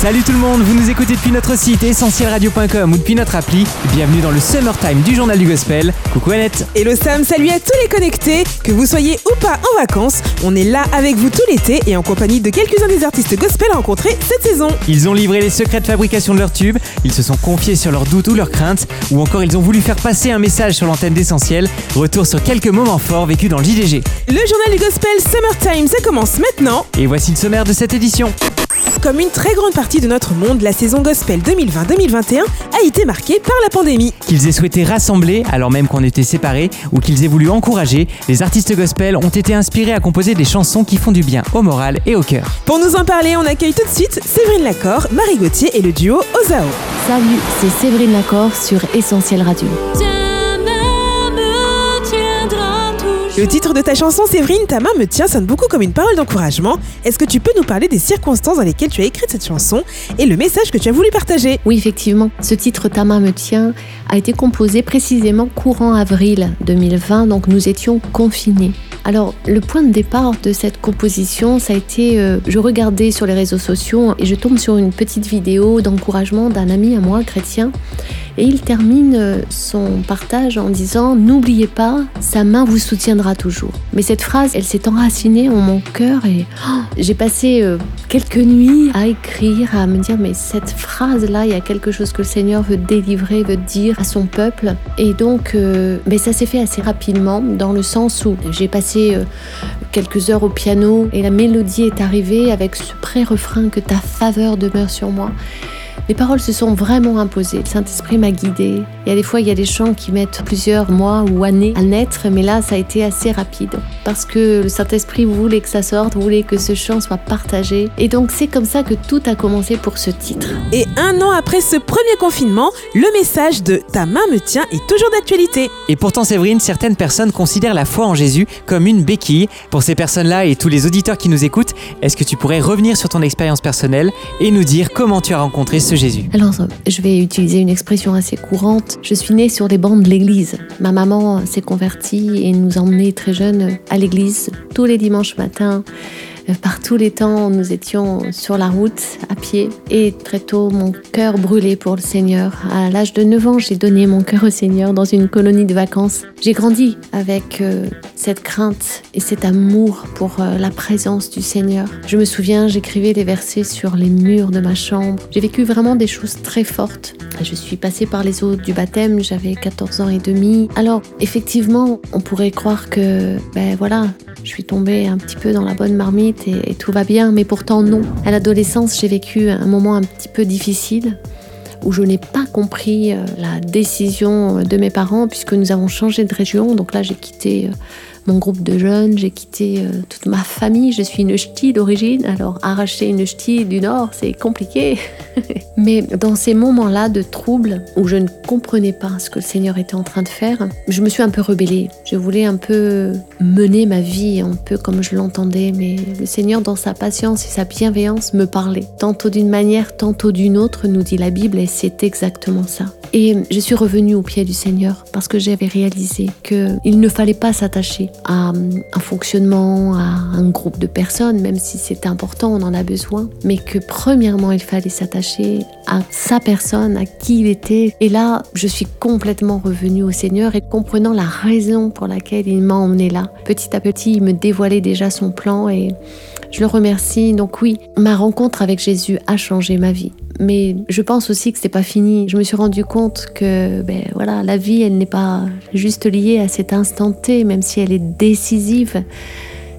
Salut tout le monde, vous nous écoutez depuis notre site essentielradio.com ou depuis notre appli. Bienvenue dans le Summertime du Journal du Gospel. Coucou Annette. Hello Sam, salut à tous les connectés, que vous soyez ou pas en vacances, on est là avec vous tout l'été et en compagnie de quelques-uns des artistes gospel rencontrés cette saison. Ils ont livré les secrets de fabrication de leurs tubes, ils se sont confiés sur leurs doutes ou leurs craintes, ou encore ils ont voulu faire passer un message sur l'antenne d'Essentiel. Retour sur quelques moments forts vécus dans le JDG. Le journal du gospel Summertime, ça commence maintenant. Et voici le sommaire de cette édition. Comme une très grande partie de notre monde, la saison gospel 2020-2021 a été marquée par la pandémie. Qu'ils aient souhaité rassembler alors même qu'on était séparés, ou qu'ils aient voulu encourager, les artistes gospel ont été inspirés à composer des chansons qui font du bien au moral et au cœur. Pour nous en parler, on accueille tout de suite Séverine Lacor, Marie Gauthier et le duo Ozao. Salut, c'est Séverine Lacor sur Essentiel Radio. Le titre de ta chanson Séverine, ta main me tient sonne beaucoup comme une parole d'encouragement. Est-ce que tu peux nous parler des circonstances dans lesquelles tu as écrit cette chanson et le message que tu as voulu partager? Oui, effectivement, ce titre Ta main me tient a été composé précisément courant avril 2020, donc nous étions confinés. Alors, le point de départ de cette composition, ça a été, euh, je regardais sur les réseaux sociaux et je tombe sur une petite vidéo d'encouragement d'un ami à moi, chrétien, et il termine euh, son partage en disant N'oubliez pas, sa main vous soutiendra toujours. Mais cette phrase, elle s'est enracinée en mon cœur et oh, j'ai passé euh, quelques nuits à écrire, à me dire Mais cette phrase-là, il y a quelque chose que le Seigneur veut délivrer, veut dire à son peuple. Et donc, euh, mais ça s'est fait assez rapidement, dans le sens où j'ai passé euh, quelques heures au piano et la mélodie est arrivée avec ce pré-refrain que ta faveur demeure sur moi. Les paroles se sont vraiment imposées. Le Saint-Esprit m'a guidée. Il y a des fois, il y a des chants qui mettent plusieurs mois ou années à naître, mais là, ça a été assez rapide. Parce que le Saint-Esprit voulait que ça sorte, voulait que ce chant soit partagé. Et donc, c'est comme ça que tout a commencé pour ce titre. Et un an après ce premier confinement, le message de Ta main me tient est toujours d'actualité. Et pourtant, Séverine, certaines personnes considèrent la foi en Jésus comme une béquille. Pour ces personnes-là et tous les auditeurs qui nous écoutent, est-ce que tu pourrais revenir sur ton expérience personnelle et nous dire comment tu as rencontré ce Alors, je vais utiliser une expression assez courante. Je suis née sur les bancs de l'église. Ma maman s'est convertie et nous emmenait très jeune à l'église tous les dimanches matins. Par tous les temps, nous étions sur la route, à pied. Et très tôt, mon cœur brûlait pour le Seigneur. À l'âge de 9 ans, j'ai donné mon cœur au Seigneur dans une colonie de vacances. J'ai grandi avec euh, cette crainte et cet amour pour euh, la présence du Seigneur. Je me souviens, j'écrivais les versets sur les murs de ma chambre. J'ai vécu vraiment des choses très fortes. Je suis passée par les eaux du baptême, j'avais 14 ans et demi. Alors, effectivement, on pourrait croire que, ben voilà, je suis tombée un petit peu dans la bonne marmite et, et tout va bien, mais pourtant non. À l'adolescence, j'ai vécu un moment un petit peu difficile où je n'ai pas compris euh, la décision de mes parents puisque nous avons changé de région. Donc là, j'ai quitté euh, mon groupe de jeunes, j'ai quitté euh, toute ma famille. Je suis une ch'ti d'origine, alors arracher une ch'ti du Nord, c'est compliqué. Mais dans ces moments-là de trouble où je ne comprenais pas ce que le Seigneur était en train de faire, je me suis un peu rebellée. Je voulais un peu mener ma vie un peu comme je l'entendais, mais le Seigneur, dans sa patience et sa bienveillance, me parlait. Tantôt d'une manière, tantôt d'une autre, nous dit la Bible, et c'est exactement ça. Et je suis revenue au pied du Seigneur parce que j'avais réalisé qu'il ne fallait pas s'attacher à un fonctionnement, à un groupe de personnes, même si c'est important, on en a besoin, mais que premièrement, il fallait s'attacher à sa personne, à qui il était. Et là, je suis complètement revenue au Seigneur et comprenant la raison pour laquelle il m'a emmenée là. Petit à petit, il me dévoilait déjà son plan et je le remercie. Donc oui, ma rencontre avec Jésus a changé ma vie. Mais je pense aussi que c'est pas fini. Je me suis rendu compte que, ben voilà, la vie, elle n'est pas juste liée à cet instant T, même si elle est décisive.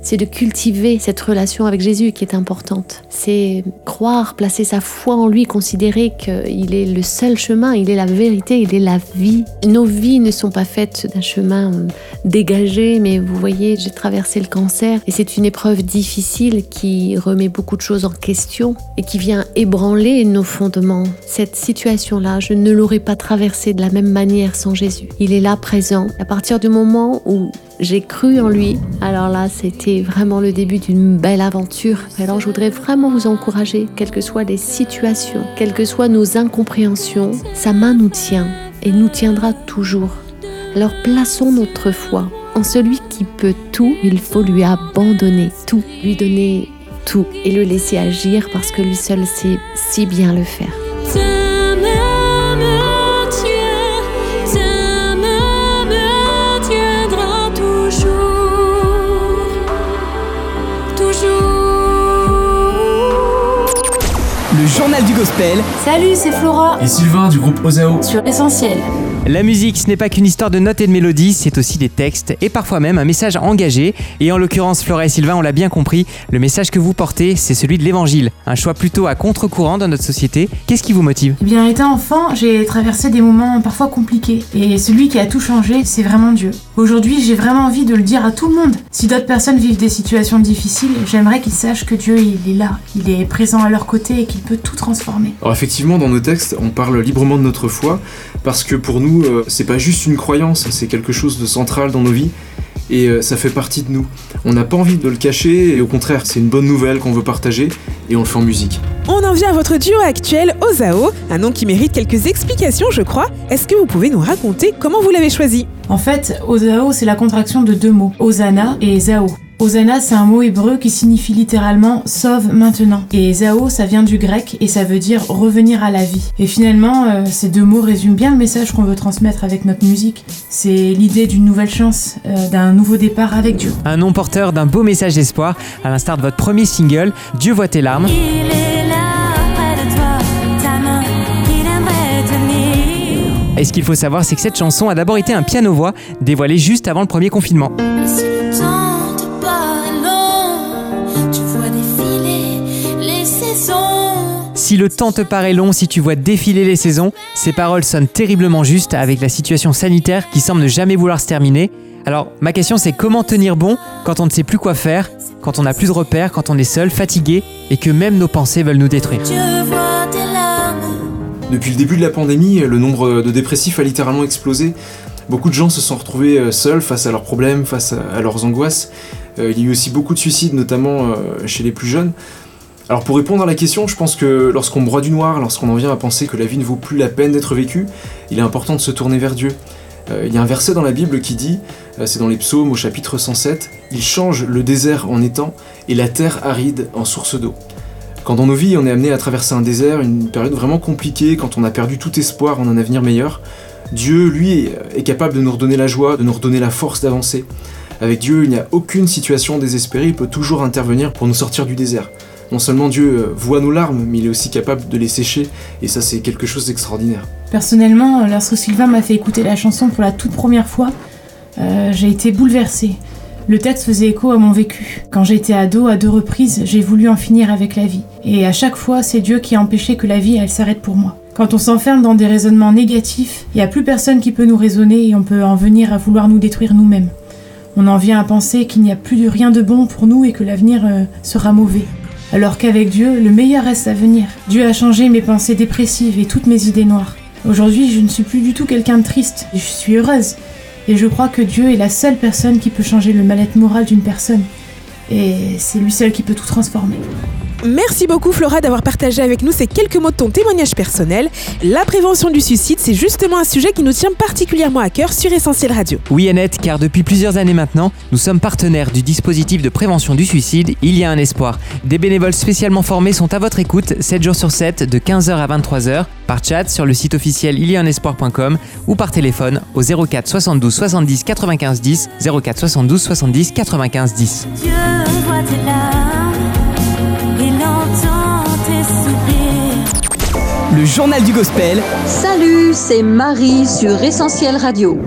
C'est de cultiver cette relation avec Jésus qui est importante. C'est croire, placer sa foi en lui, considérer qu'il est le seul chemin, il est la vérité, il est la vie. Nos vies ne sont pas faites d'un chemin euh, dégagé, mais vous voyez, j'ai traversé le cancer et c'est une épreuve difficile qui remet beaucoup de choses en question et qui vient ébranler nos fondements. Cette situation-là, je ne l'aurais pas traversée de la même manière sans Jésus. Il est là présent. À partir du moment où j'ai cru en lui. Alors là, c'était vraiment le début d'une belle aventure. Alors je voudrais vraiment vous encourager, quelles que soient les situations, quelles que soient nos incompréhensions, sa main nous tient et nous tiendra toujours. Alors plaçons notre foi En celui qui peut tout, il faut lui abandonner tout, lui donner tout et le laisser agir parce que lui seul sait si bien le faire. Du gospel. Salut, c'est Flora Et Sylvain du groupe Ozao. sur Essentiel. La musique, ce n'est pas qu'une histoire de notes et de mélodies, c'est aussi des textes et parfois même un message engagé. Et en l'occurrence, Flora et Sylvain, on l'a bien compris, le message que vous portez, c'est celui de l'évangile. Un choix plutôt à contre-courant dans notre société. Qu'est-ce qui vous motive? Eh bien, étant enfant, j'ai traversé des moments parfois compliqués. Et celui qui a tout changé, c'est vraiment Dieu. Aujourd'hui, j'ai vraiment envie de le dire à tout le monde. Si d'autres personnes vivent des situations difficiles, j'aimerais qu'ils sachent que Dieu, il est là. Il est présent à leur côté et qu'il peut tout transformer. Alors effectivement, dans nos textes, on parle librement de notre foi, parce que pour nous, euh, c'est pas juste une croyance, c'est quelque chose de central dans nos vies, et euh, ça fait partie de nous. On n'a pas envie de le cacher, et au contraire, c'est une bonne nouvelle qu'on veut partager, et on le fait en musique. On en vient à votre duo actuel, Ozao, un nom qui mérite quelques explications, je crois. Est-ce que vous pouvez nous raconter comment vous l'avez choisi? En fait, Ozao, c'est la contraction de deux mots, Osana et Zao. Osana, c'est un mot hébreu qui signifie littéralement sauve maintenant. Et Zao, ça vient du grec et ça veut dire revenir à la vie. Et finalement, euh, ces deux mots résument bien le message qu'on veut transmettre avec notre musique. C'est l'idée d'une nouvelle chance, euh, d'un nouveau départ avec Dieu. Un nom porteur d'un beau message d'espoir, à l'instar de votre premier single, Dieu voit tes larmes. Il est là près de toi, ta main, il aimerait tenir. Et ce qu'il faut savoir, c'est que cette chanson a d'abord été un piano-voix, dévoilé juste avant le premier confinement. Si le temps te paraît long, si tu vois défiler les saisons, ces paroles sonnent terriblement justes avec la situation sanitaire qui semble ne jamais vouloir se terminer. Alors, ma question c'est comment tenir bon quand on ne sait plus quoi faire, quand on n'a plus de repères, quand on est seul, fatigué et que même nos pensées veulent nous détruire? Depuis le début de la pandémie, le nombre de dépressifs a littéralement explosé. Beaucoup de gens se sont retrouvés euh, seuls face à leurs problèmes, face à à leurs angoisses. Euh, Il y a eu aussi beaucoup de suicides, notamment euh, chez les plus jeunes. Alors pour répondre à la question, je pense que lorsqu'on broie du noir, lorsqu'on en vient à penser que la vie ne vaut plus la peine d'être vécue, il est important de se tourner vers Dieu. Euh, Il y a un verset dans la Bible qui dit, euh, c'est dans les psaumes au chapitre 107, Il change le désert en étang et la terre aride en source d'eau. Quand dans nos vies on est amené à traverser un désert, une période vraiment compliquée, quand on a perdu tout espoir en un avenir meilleur, Dieu, lui, est capable de nous redonner la joie, de nous redonner la force d'avancer. Avec Dieu, il n'y a aucune situation désespérée, il peut toujours intervenir pour nous sortir du désert. Non seulement Dieu euh, voit nos larmes, mais il est aussi capable de les sécher, et ça c'est quelque chose d'extraordinaire. Personnellement, lorsque Sylvain m'a fait écouter la chanson pour la toute première fois, euh, j'ai été bouleversée. Le texte faisait écho à mon vécu. Quand j'étais ado, à deux reprises, j'ai voulu en finir avec la vie. Et à chaque fois, c'est Dieu qui a empêché que la vie, elle s'arrête pour moi. Quand on s'enferme dans des raisonnements négatifs, il n'y a plus personne qui peut nous raisonner et on peut en venir à vouloir nous détruire nous-mêmes. On en vient à penser qu'il n'y a plus de rien de bon pour nous et que l'avenir euh, sera mauvais. Alors qu'avec Dieu, le meilleur reste à venir. Dieu a changé mes pensées dépressives et toutes mes idées noires. Aujourd'hui, je ne suis plus du tout quelqu'un de triste, je suis heureuse. Et je crois que Dieu est la seule personne qui peut changer le mal-être moral d'une personne. Et c'est lui seul qui peut tout transformer. Merci beaucoup Flora d'avoir partagé avec nous ces quelques mots de ton témoignage personnel. La prévention du suicide, c'est justement un sujet qui nous tient particulièrement à cœur sur Essentiel Radio. Oui Annette, car depuis plusieurs années maintenant, nous sommes partenaires du dispositif de prévention du suicide Il y a un espoir. Des bénévoles spécialement formés sont à votre écoute 7 jours sur 7 de 15h à 23h par chat sur le site officiel ilianespoir.com ou par téléphone au 04 72 70 95 10 04 72 70 95 10. Dieu Le journal du gospel, Salut, c'est Marie sur Essentiel Radio.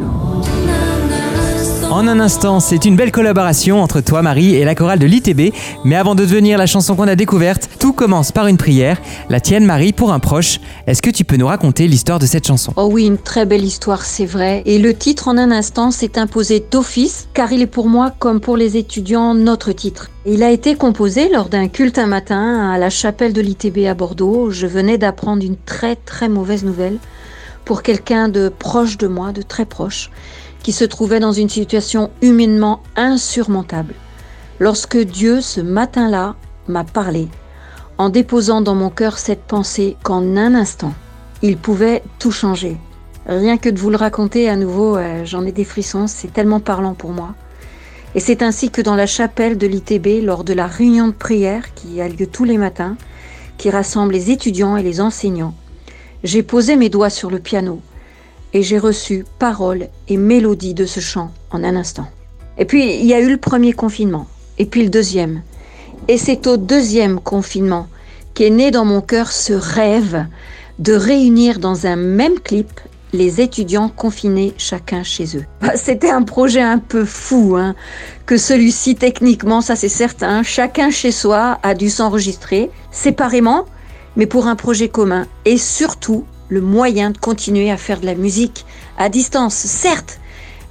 En un instant, c'est une belle collaboration entre toi, Marie, et la chorale de l'ITB. Mais avant de devenir la chanson qu'on a découverte, tout commence par une prière. La tienne, Marie, pour un proche. Est-ce que tu peux nous raconter l'histoire de cette chanson? Oh oui, une très belle histoire, c'est vrai. Et le titre en un instant s'est imposé d'office, car il est pour moi, comme pour les étudiants, notre titre. Il a été composé lors d'un culte un matin à la chapelle de l'ITB à Bordeaux. Je venais d'apprendre une très très mauvaise nouvelle pour quelqu'un de proche de moi, de très proche, qui se trouvait dans une situation humainement insurmontable. Lorsque Dieu, ce matin-là, m'a parlé, en déposant dans mon cœur cette pensée qu'en un instant, il pouvait tout changer. Rien que de vous le raconter à nouveau, euh, j'en ai des frissons, c'est tellement parlant pour moi. Et c'est ainsi que dans la chapelle de l'ITB, lors de la réunion de prière qui a lieu tous les matins, qui rassemble les étudiants et les enseignants, j'ai posé mes doigts sur le piano et j'ai reçu paroles et mélodies de ce chant en un instant. Et puis il y a eu le premier confinement, et puis le deuxième. Et c'est au deuxième confinement qu'est né dans mon cœur ce rêve de réunir dans un même clip les étudiants confinés chacun chez eux. Bah, C'était un projet un peu fou, hein, que celui-ci techniquement, ça c'est certain, chacun chez soi a dû s'enregistrer séparément, mais pour un projet commun et surtout le moyen de continuer à faire de la musique à distance, certes,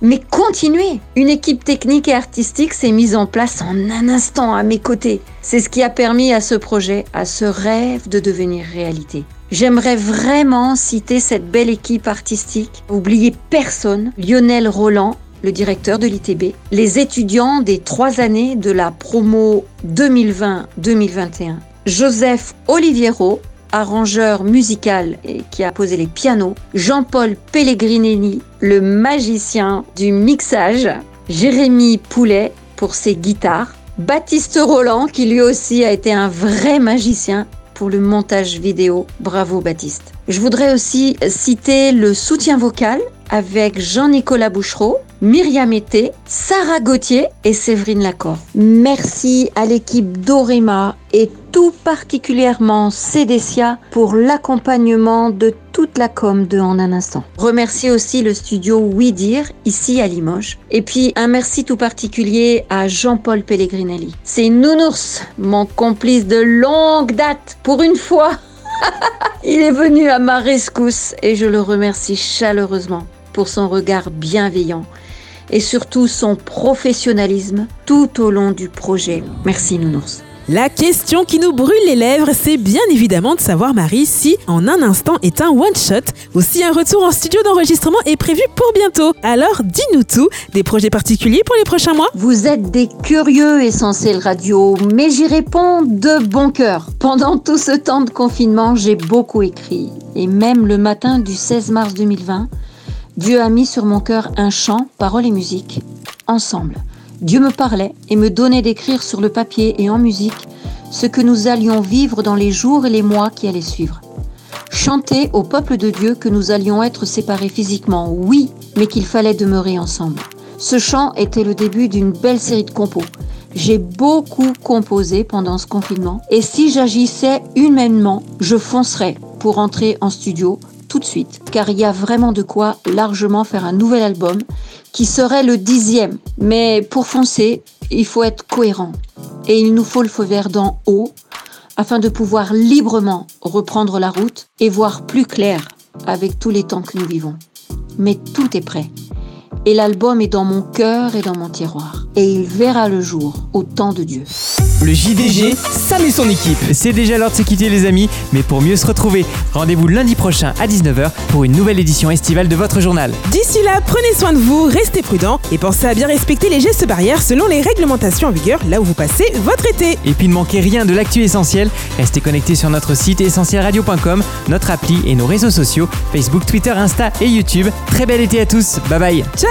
mais continuer. Une équipe technique et artistique s'est mise en place en un instant à mes côtés. C'est ce qui a permis à ce projet, à ce rêve de devenir réalité. J'aimerais vraiment citer cette belle équipe artistique. Oubliez personne, Lionel Roland, le directeur de l'ITB, les étudiants des trois années de la promo 2020-2021, Joseph Oliviero, arrangeur musical et qui a posé les pianos, Jean-Paul Pellegrinelli, le magicien du mixage, Jérémy Poulet pour ses guitares, Baptiste Roland qui lui aussi a été un vrai magicien pour le montage vidéo. Bravo Baptiste. Je voudrais aussi citer le soutien vocal avec Jean-Nicolas Bouchereau, Myriam Été, Sarah Gauthier et Séverine Lacor. Merci à l'équipe d'Orema et tout particulièrement Cédécia pour l'accompagnement de toute la com de En un instant. Remercier aussi le studio Oui ici à Limoges. Et puis un merci tout particulier à Jean-Paul Pellegrinelli. C'est Nounours, mon complice de longue date. Pour une fois, il est venu à ma rescousse et je le remercie chaleureusement pour son regard bienveillant et surtout son professionnalisme tout au long du projet. Merci Nounours. La question qui nous brûle les lèvres, c'est bien évidemment de savoir, Marie, si En un instant est un one-shot ou si un retour en studio d'enregistrement est prévu pour bientôt. Alors, dis-nous tout, des projets particuliers pour les prochains mois? Vous êtes des curieux essentiels radio, mais j'y réponds de bon cœur. Pendant tout ce temps de confinement, j'ai beaucoup écrit. Et même le matin du 16 mars 2020, Dieu a mis sur mon cœur un chant, paroles et musique, ensemble. Dieu me parlait et me donnait d'écrire sur le papier et en musique ce que nous allions vivre dans les jours et les mois qui allaient suivre. Chanter au peuple de Dieu que nous allions être séparés physiquement, oui, mais qu'il fallait demeurer ensemble. Ce chant était le début d'une belle série de compos. J'ai beaucoup composé pendant ce confinement et si j'agissais humainement, je foncerais pour entrer en studio tout de suite, car il y a vraiment de quoi largement faire un nouvel album qui serait le dixième. Mais pour foncer, il faut être cohérent. Et il nous faut le feu vert d'en haut afin de pouvoir librement reprendre la route et voir plus clair avec tous les temps que nous vivons. Mais tout est prêt. Et l'album est dans mon cœur et dans mon tiroir. Et il verra le jour au temps de Dieu. Le JDG, Sam et son équipe. C'est déjà l'heure de se quitter les amis, mais pour mieux se retrouver, rendez-vous lundi prochain à 19h pour une nouvelle édition estivale de votre journal. D'ici là, prenez soin de vous, restez prudents et pensez à bien respecter les gestes barrières selon les réglementations en vigueur là où vous passez votre été. Et puis ne manquez rien de l'actu essentiel, restez connectés sur notre site essentielradio.com, notre appli et nos réseaux sociaux, Facebook, Twitter, Insta et YouTube. Très bel été à tous, bye bye Ciao